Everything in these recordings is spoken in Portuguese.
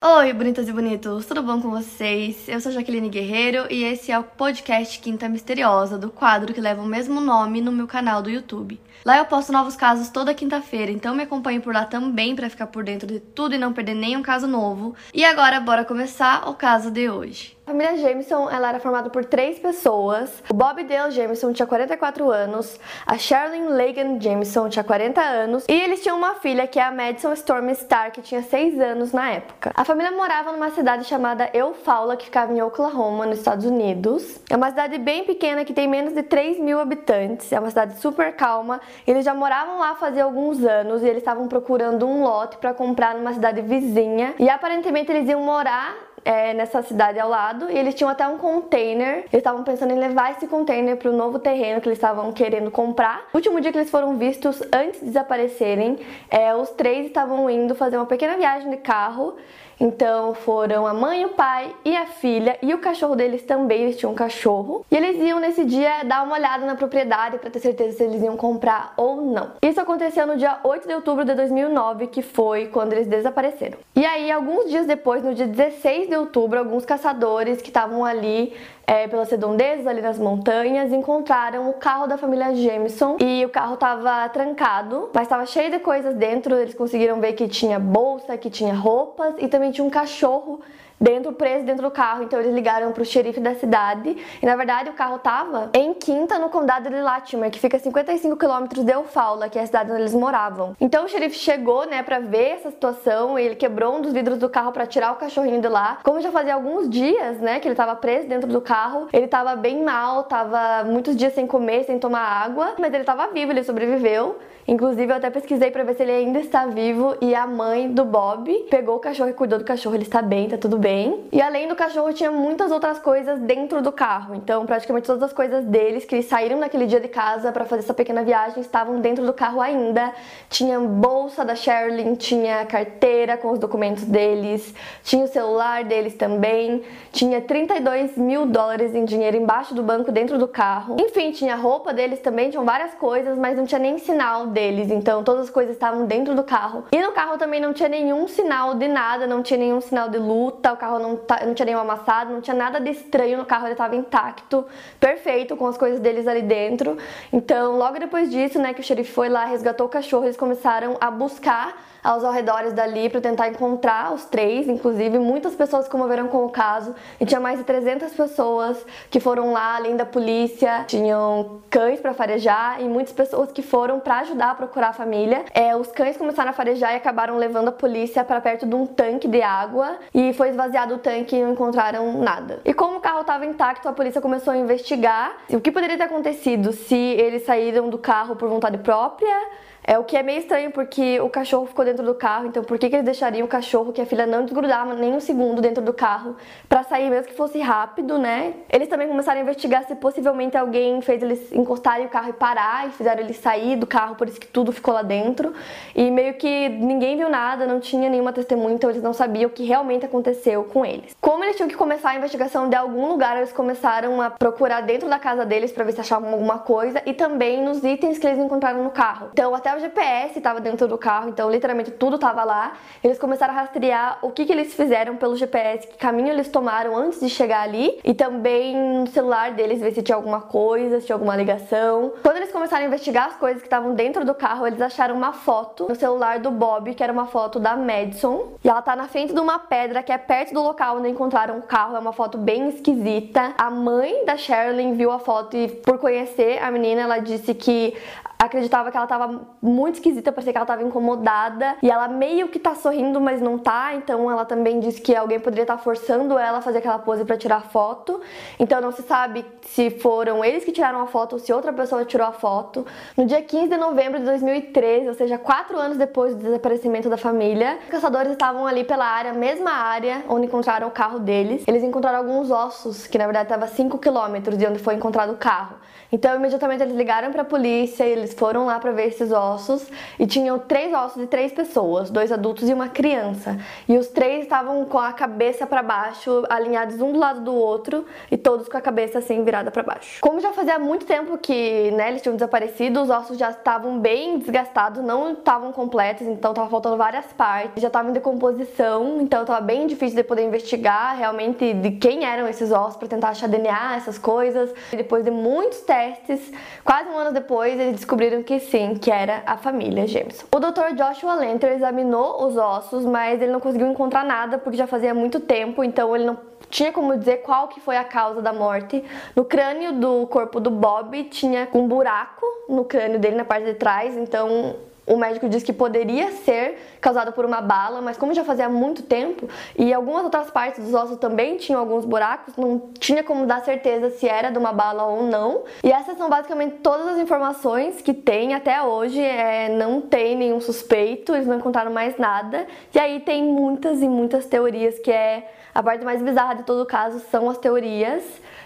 Oi, bonitas e bonitos, tudo bom com vocês? Eu sou Jaqueline Guerreiro e esse é o podcast Quinta Misteriosa, do quadro que leva o mesmo nome no meu canal do YouTube. Lá eu posto novos casos toda quinta-feira, então me acompanhe por lá também para ficar por dentro de tudo e não perder nenhum caso novo. E agora, bora começar o caso de hoje. A família Jameson ela era formada por três pessoas. O Bob Dale Jameson tinha 44 anos, a Sherilyn Lagan Jameson tinha 40 anos e eles tinham uma filha que é a Madison Storm Starr, que tinha 6 anos na época. A família morava numa cidade chamada Eufaula, que ficava em Oklahoma, nos Estados Unidos. É uma cidade bem pequena que tem menos de 3 mil habitantes, é uma cidade super calma. Eles já moravam lá fazia alguns anos e eles estavam procurando um lote para comprar numa cidade vizinha e aparentemente eles iam morar é, nessa cidade ao lado e eles tinham até um container. Eles estavam pensando em levar esse container para o novo terreno que eles estavam querendo comprar. No último dia que eles foram vistos, antes de desaparecerem, é, os três estavam indo fazer uma pequena viagem de carro então foram a mãe, o pai e a filha e o cachorro deles também, eles tinham um cachorro. E eles iam nesse dia dar uma olhada na propriedade para ter certeza se eles iam comprar ou não. Isso aconteceu no dia 8 de outubro de 2009, que foi quando eles desapareceram. E aí, alguns dias depois, no dia 16 de outubro, alguns caçadores que estavam ali é, pelas redondezas, ali nas montanhas, encontraram o carro da família Jameson e o carro estava trancado, mas estava cheio de coisas dentro. Eles conseguiram ver que tinha bolsa, que tinha roupas e também um cachorro dentro preso dentro do carro. Então eles ligaram para o xerife da cidade e na verdade o carro tava em Quinta, no condado de Latimer, que fica a 55 quilômetros de Eufaula, que é a cidade onde eles moravam. Então o xerife chegou, né, para ver essa situação e ele quebrou um dos vidros do carro para tirar o cachorrinho de lá. Como já fazia alguns dias, né, que ele tava preso dentro do carro, ele tava bem mal, tava muitos dias sem comer, sem tomar água, mas ele tava vivo, ele sobreviveu. Inclusive, eu até pesquisei para ver se ele ainda está vivo e a mãe do Bob pegou o cachorro e cuidou do cachorro. Ele está bem, tá tudo bem. E além do cachorro, tinha muitas outras coisas dentro do carro. Então, praticamente todas as coisas deles que eles saíram naquele dia de casa para fazer essa pequena viagem estavam dentro do carro ainda. Tinha bolsa da Sherilyn, tinha carteira com os documentos deles, tinha o celular deles também, tinha 32 mil dólares em dinheiro embaixo do banco dentro do carro. Enfim, tinha roupa deles também, tinham várias coisas, mas não tinha nem sinal deles, então todas as coisas estavam dentro do carro. E no carro também não tinha nenhum sinal de nada, não tinha nenhum sinal de luta, carro não, tá, não tinha nenhum amassado, não tinha nada de estranho no carro, ele estava intacto, perfeito, com as coisas deles ali dentro. Então, logo depois disso, né, que o xerife foi lá, resgatou o cachorro, eles começaram a buscar aos arredores dali para tentar encontrar os três, inclusive muitas pessoas se comoveram com o caso e tinha mais de 300 pessoas que foram lá, além da polícia, tinham cães para farejar e muitas pessoas que foram para ajudar a procurar a família. É, os cães começaram a farejar e acabaram levando a polícia para perto de um tanque de água e foi esvaziado o tanque e não encontraram nada. E como o carro estava intacto, a polícia começou a investigar o que poderia ter acontecido se eles saíram do carro por vontade própria é o que é meio estranho porque o cachorro ficou dentro do carro, então por que, que eles deixariam o cachorro que a filha não desgrudava nem um segundo dentro do carro para sair mesmo que fosse rápido, né? Eles também começaram a investigar se possivelmente alguém fez eles encostarem o carro e parar e fizeram eles sair do carro, por isso que tudo ficou lá dentro. E meio que ninguém viu nada, não tinha nenhuma testemunha, então eles não sabiam o que realmente aconteceu com eles. Como eles tinham que começar a investigação de algum lugar, eles começaram a procurar dentro da casa deles para ver se achavam alguma coisa e também nos itens que eles encontraram no carro. Então até o GPS estava dentro do carro, então literalmente tudo estava lá. Eles começaram a rastrear o que, que eles fizeram pelo GPS, que caminho eles tomaram antes de chegar ali, e também no celular deles ver se tinha alguma coisa, se tinha alguma ligação. Quando eles começaram a investigar as coisas que estavam dentro do carro, eles acharam uma foto no celular do Bob, que era uma foto da Madison, e ela tá na frente de uma pedra que é perto do local onde encontraram o carro. É uma foto bem esquisita. A mãe da Sherilyn viu a foto e, por conhecer a menina, ela disse que acreditava que ela tava muito esquisita, parecia que ela tava incomodada. E ela meio que tá sorrindo, mas não tá. Então ela também disse que alguém poderia estar tá forçando ela a fazer aquela pose para tirar foto. Então não se sabe se foram eles que tiraram a foto ou se outra pessoa tirou a foto. No dia 15 de novembro de 2013, ou seja, quatro anos depois do desaparecimento da família, os caçadores estavam ali pela área, mesma área onde encontraram o carro deles. Eles encontraram alguns ossos, que na verdade estava a 5 quilômetros de onde foi encontrado o carro. Então imediatamente eles ligaram para a polícia, eles eles foram lá para ver esses ossos e tinham três ossos de três pessoas, dois adultos e uma criança. E os três estavam com a cabeça para baixo, alinhados um do lado do outro e todos com a cabeça assim virada para baixo. Como já fazia muito tempo que né, eles tinham desaparecido, os ossos já estavam bem desgastados, não estavam completos, então tava faltando várias partes, já estavam em decomposição, então tava bem difícil de poder investigar realmente de quem eram esses ossos para tentar achar DNA, essas coisas. E depois de muitos testes, quase um ano depois, eles descobriram que sim, que era a família Jameson. O Dr. Joshua Lenter examinou os ossos, mas ele não conseguiu encontrar nada porque já fazia muito tempo, então ele não tinha como dizer qual que foi a causa da morte. No crânio do corpo do Bob tinha um buraco no crânio dele na parte de trás, então o médico disse que poderia ser causado por uma bala, mas como já fazia muito tempo e algumas outras partes dos ossos também tinham alguns buracos, não tinha como dar certeza se era de uma bala ou não. E essas são basicamente todas as informações que tem até hoje. É, não tem nenhum suspeito, eles não encontraram mais nada. E aí tem muitas e muitas teorias que é a parte mais bizarra de todo o caso são as teorias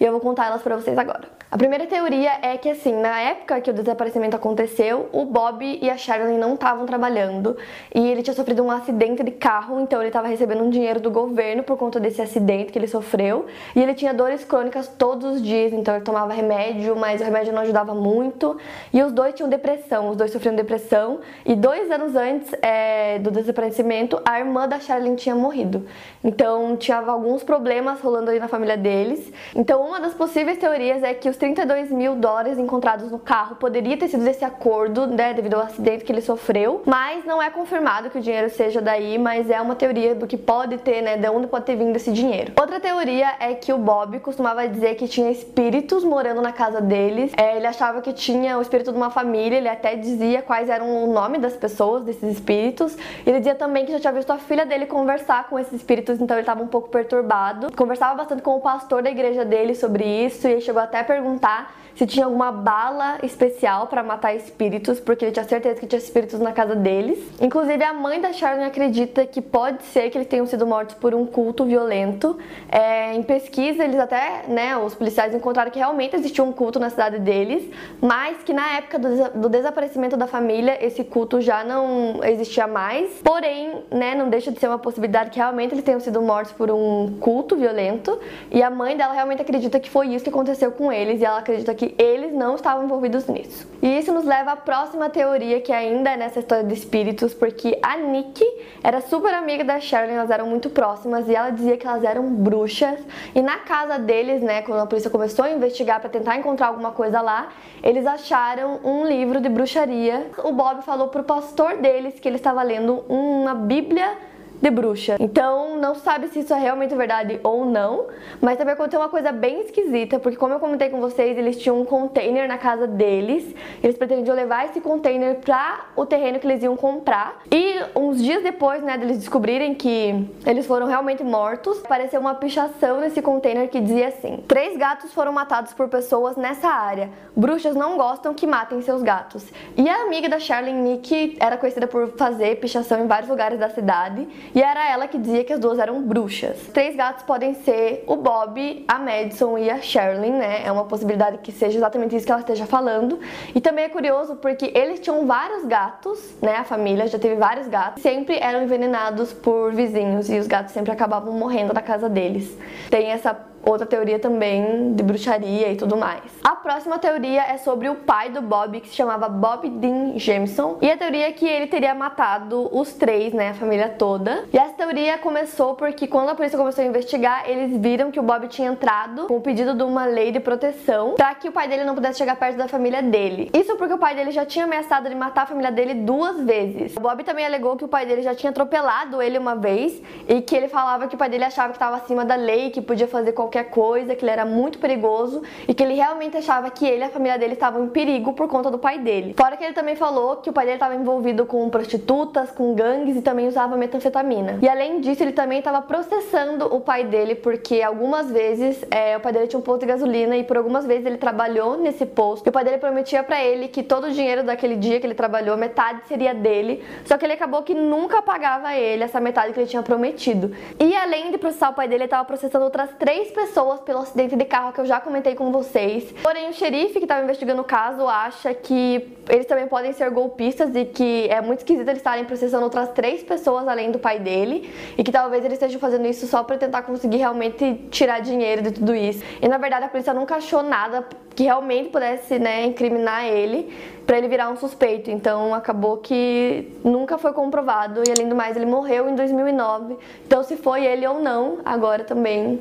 e eu vou contar elas para vocês agora. A primeira teoria é que assim, na época que o desaparecimento aconteceu, o Bob e a Sharon não estavam trabalhando. E ele tinha sofrido um acidente de carro, então ele estava recebendo um dinheiro do governo por conta desse acidente que ele sofreu. E ele tinha dores crônicas todos os dias, então ele tomava remédio, mas o remédio não ajudava muito. E os dois tinham depressão, os dois sofriam depressão. E dois anos antes é, do desaparecimento, a irmã da Sharon tinha morrido, então tinha alguns problemas rolando ali na família deles. Então uma das possíveis teorias é que os 32 mil dólares encontrados no carro poderia ter sido desse acordo, né, devido ao acidente que ele sofreu, mas não é confirmado que o dinheiro seja daí, mas é uma teoria do que pode ter, né, de onde pode ter vindo esse dinheiro. Outra teoria é que o Bob costumava dizer que tinha espíritos morando na casa deles, é, ele achava que tinha o espírito de uma família, ele até dizia quais eram o nome das pessoas, desses espíritos, ele dizia também que já tinha visto a filha dele conversar com esses espíritos, então ele estava um pouco perturbado, conversava bastante com o pastor da igreja dele sobre isso e chegou até a perguntar perguntar se tinha alguma bala especial para matar espíritos, porque ele tinha certeza que tinha espíritos na casa deles. Inclusive, a mãe da Sharon acredita que pode ser que eles tenham sido mortos por um culto violento. É, em pesquisa, eles até, né, os policiais encontraram que realmente existia um culto na cidade deles, mas que na época do, do desaparecimento da família, esse culto já não existia mais. Porém, né, não deixa de ser uma possibilidade que realmente eles tenham sido mortos por um culto violento. E a mãe dela realmente acredita que foi isso que aconteceu com eles, e ela acredita que que eles não estavam envolvidos nisso. E isso nos leva à próxima teoria, que ainda é nessa história de espíritos, porque a Nick era super amiga da Sharon, elas eram muito próximas, e ela dizia que elas eram bruxas. E na casa deles, né, quando a polícia começou a investigar para tentar encontrar alguma coisa lá, eles acharam um livro de bruxaria. O Bob falou pro pastor deles que ele estava lendo uma Bíblia de bruxa. Então, não sabe se isso é realmente verdade ou não, mas também aconteceu uma coisa bem esquisita, porque como eu comentei com vocês, eles tinham um container na casa deles, eles pretendiam levar esse container para o terreno que eles iam comprar. E uns dias depois, né, deles descobrirem que eles foram realmente mortos, apareceu uma pichação nesse container que dizia assim: Três gatos foram matados por pessoas nessa área. Bruxas não gostam que matem seus gatos. E a amiga da Charlene Nick era conhecida por fazer pichação em vários lugares da cidade. E era ela que dizia que as duas eram bruxas. Três gatos podem ser o Bob, a Madison e a Sherilyn, né? É uma possibilidade que seja exatamente isso que ela esteja falando. E também é curioso porque eles tinham vários gatos, né? A família já teve vários gatos. Sempre eram envenenados por vizinhos e os gatos sempre acabavam morrendo na casa deles. Tem essa outra teoria também de bruxaria e tudo mais. A próxima teoria é sobre o pai do Bob, que se chamava Bob Dean Jameson, e a teoria é que ele teria matado os três, né, a família toda. E essa teoria começou porque quando a polícia começou a investigar, eles viram que o Bob tinha entrado com o pedido de uma lei de proteção para que o pai dele não pudesse chegar perto da família dele. Isso porque o pai dele já tinha ameaçado de matar a família dele duas vezes. O Bob também alegou que o pai dele já tinha atropelado ele uma vez e que ele falava que o pai dele achava que estava acima da lei, que podia fazer qualquer qualquer coisa, que ele era muito perigoso e que ele realmente achava que ele e a família dele estavam em perigo por conta do pai dele. Fora que ele também falou que o pai dele estava envolvido com prostitutas, com gangues e também usava metanfetamina. E além disso, ele também estava processando o pai dele porque algumas vezes é, o pai dele tinha um posto de gasolina e por algumas vezes ele trabalhou nesse posto. E o pai dele prometia para ele que todo o dinheiro daquele dia que ele trabalhou, metade seria dele. Só que ele acabou que nunca pagava a ele essa metade que ele tinha prometido. E além de processar o pai dele, ele estava processando outras três pessoas pessoas pelo acidente de carro que eu já comentei com vocês. Porém, o xerife que estava investigando o caso acha que eles também podem ser golpistas e que é muito esquisito eles estarem processando outras três pessoas além do pai dele e que talvez eles estejam fazendo isso só para tentar conseguir realmente tirar dinheiro de tudo isso. E na verdade a polícia nunca achou nada que realmente pudesse, né, incriminar ele para ele virar um suspeito. Então acabou que nunca foi comprovado e além do mais ele morreu em 2009. Então se foi ele ou não, agora também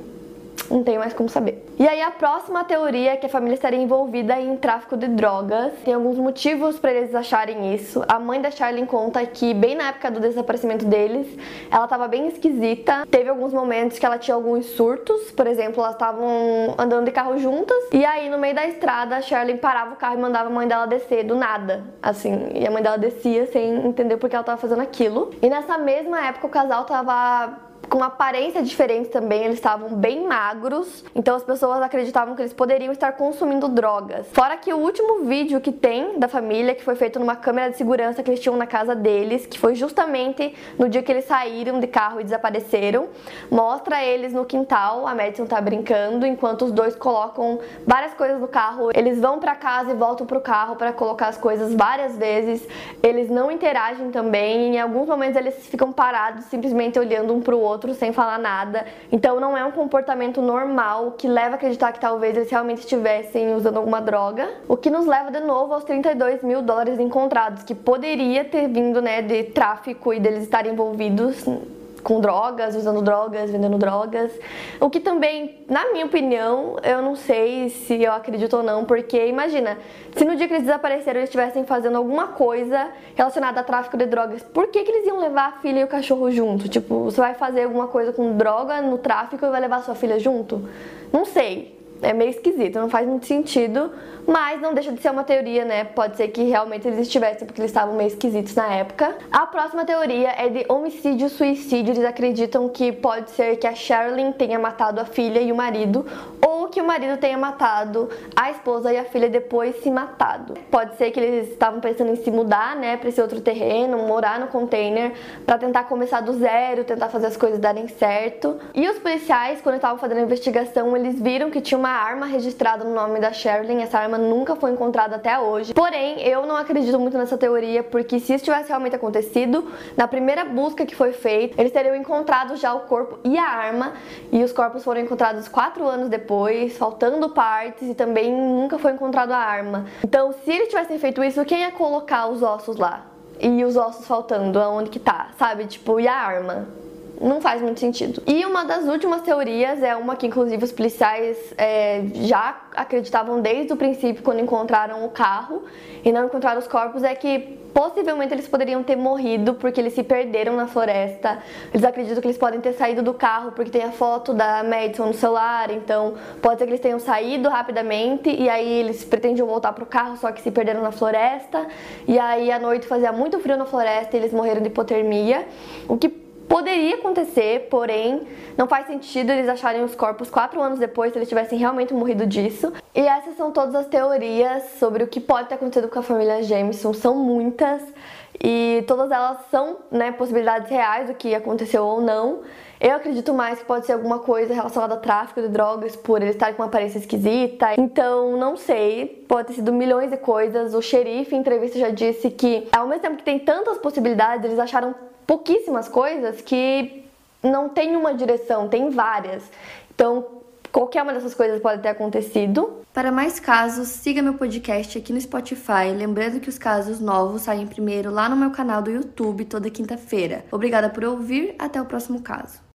não tenho mais como saber. E aí a próxima teoria é que a família estaria envolvida em tráfico de drogas. Tem alguns motivos para eles acharem isso. A mãe da Charlene conta que bem na época do desaparecimento deles, ela estava bem esquisita. Teve alguns momentos que ela tinha alguns surtos, por exemplo, elas estavam andando de carro juntas e aí no meio da estrada a Charlene parava o carro e mandava a mãe dela descer do nada, assim. E a mãe dela descia sem entender por que ela estava fazendo aquilo. E nessa mesma época o casal estava com aparência diferente também, eles estavam bem magros, então as pessoas acreditavam que eles poderiam estar consumindo drogas. Fora que o último vídeo que tem da família, que foi feito numa câmera de segurança que eles tinham na casa deles, que foi justamente no dia que eles saíram de carro e desapareceram, mostra eles no quintal, a Madison tá brincando, enquanto os dois colocam várias coisas no carro. Eles vão para casa e voltam pro carro para colocar as coisas várias vezes. Eles não interagem também, em alguns momentos eles ficam parados, simplesmente olhando um pro outro outro sem falar nada. Então não é um comportamento normal que leva a acreditar que talvez eles realmente estivessem usando alguma droga. O que nos leva de novo aos 32 mil dólares encontrados, que poderia ter vindo né, de tráfico e deles estarem envolvidos com drogas, usando drogas, vendendo drogas. O que também, na minha opinião, eu não sei se eu acredito ou não, porque imagina, se no dia que eles desapareceram eles estivessem fazendo alguma coisa relacionada a tráfico de drogas, por que, que eles iam levar a filha e o cachorro junto? Tipo, você vai fazer alguma coisa com droga no tráfico e vai levar sua filha junto? Não sei é meio esquisito, não faz muito sentido, mas não deixa de ser uma teoria, né? Pode ser que realmente eles estivessem porque eles estavam meio esquisitos na época. A próxima teoria é de homicídio-suicídio. Eles acreditam que pode ser que a Sherilyn tenha matado a filha e o marido, ou que o marido tenha matado a esposa e a filha depois se matado. Pode ser que eles estavam pensando em se mudar, né, para esse outro terreno, morar no container, para tentar começar do zero, tentar fazer as coisas darem certo. E os policiais, quando estavam fazendo a investigação, eles viram que tinha uma arma registrada no nome da Sherilyn. Essa arma nunca foi encontrada até hoje. Porém, eu não acredito muito nessa teoria, porque se isso tivesse realmente acontecido, na primeira busca que foi feita, eles teriam encontrado já o corpo e a arma, e os corpos foram encontrados quatro anos depois, faltando partes, e também nunca foi encontrado a arma. Então, se eles tivessem feito isso, quem ia colocar os ossos lá? E os ossos faltando, aonde que tá, sabe? Tipo, e a arma? Não faz muito sentido. E uma das últimas teorias é uma que, inclusive, os policiais é, já acreditavam desde o princípio, quando encontraram o carro e não encontraram os corpos, é que possivelmente eles poderiam ter morrido porque eles se perderam na floresta. Eles acreditam que eles podem ter saído do carro porque tem a foto da Madison no celular, então pode ser que eles tenham saído rapidamente e aí eles pretendiam voltar pro carro, só que se perderam na floresta. E aí à noite fazia muito frio na floresta e eles morreram de hipotermia, o que Poderia acontecer, porém, não faz sentido eles acharem os corpos quatro anos depois se eles tivessem realmente morrido disso. E essas são todas as teorias sobre o que pode ter acontecido com a família Jameson. São muitas e todas elas são né, possibilidades reais do que aconteceu ou não. Eu acredito mais que pode ser alguma coisa relacionada a tráfico de drogas por ele estar com uma aparência esquisita. Então, não sei. Pode ter sido milhões de coisas. O xerife, em entrevista, já disse que, ao mesmo tempo que tem tantas possibilidades, eles acharam pouquíssimas coisas que não tem uma direção, tem várias. Então, qualquer uma dessas coisas pode ter acontecido. Para mais casos, siga meu podcast aqui no Spotify. Lembrando que os casos novos saem primeiro lá no meu canal do YouTube toda quinta-feira. Obrigada por ouvir, até o próximo caso.